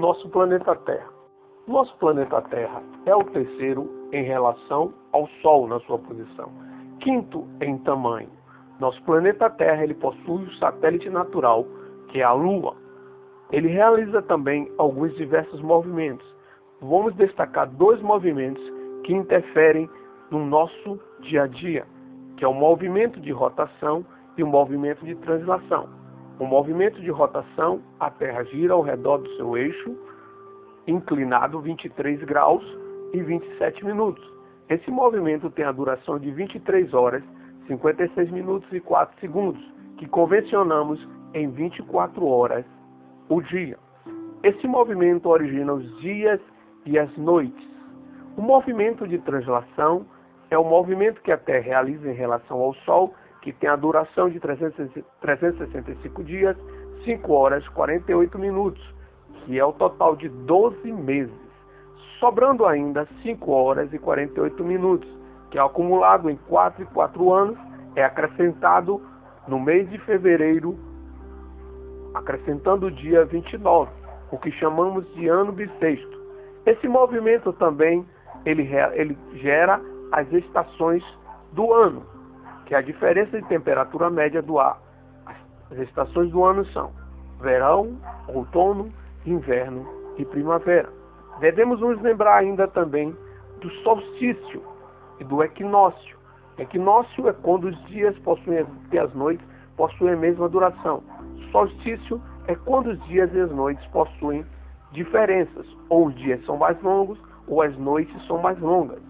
nosso planeta Terra. Nosso planeta Terra é o terceiro em relação ao Sol na sua posição, quinto em tamanho. Nosso planeta Terra ele possui o satélite natural, que é a Lua. Ele realiza também alguns diversos movimentos. Vamos destacar dois movimentos que interferem no nosso dia a dia, que é o movimento de rotação e o movimento de translação. O movimento de rotação, a Terra gira ao redor do seu eixo, inclinado 23 graus e 27 minutos. Esse movimento tem a duração de 23 horas, 56 minutos e 4 segundos, que convencionamos em 24 horas o dia. Esse movimento origina os dias e as noites. O movimento de translação é o movimento que a Terra realiza em relação ao Sol, que tem a duração de 365 dias, 5 horas 48 minutos, que é o total de 12 meses, sobrando ainda 5 horas e 48 minutos, que é acumulado em 4 e 4 anos, é acrescentado no mês de fevereiro, acrescentando o dia 29, o que chamamos de ano bissexto. Esse movimento também ele, ele gera as estações do ano, que a diferença de temperatura média do ar. As estações do ano são verão, outono, inverno e primavera. Devemos nos lembrar ainda também do solstício e do equinócio. Equinócio é quando os dias possuem e as noites possuem a mesma duração. Solstício é quando os dias e as noites possuem diferenças, ou os dias são mais longos ou as noites são mais longas.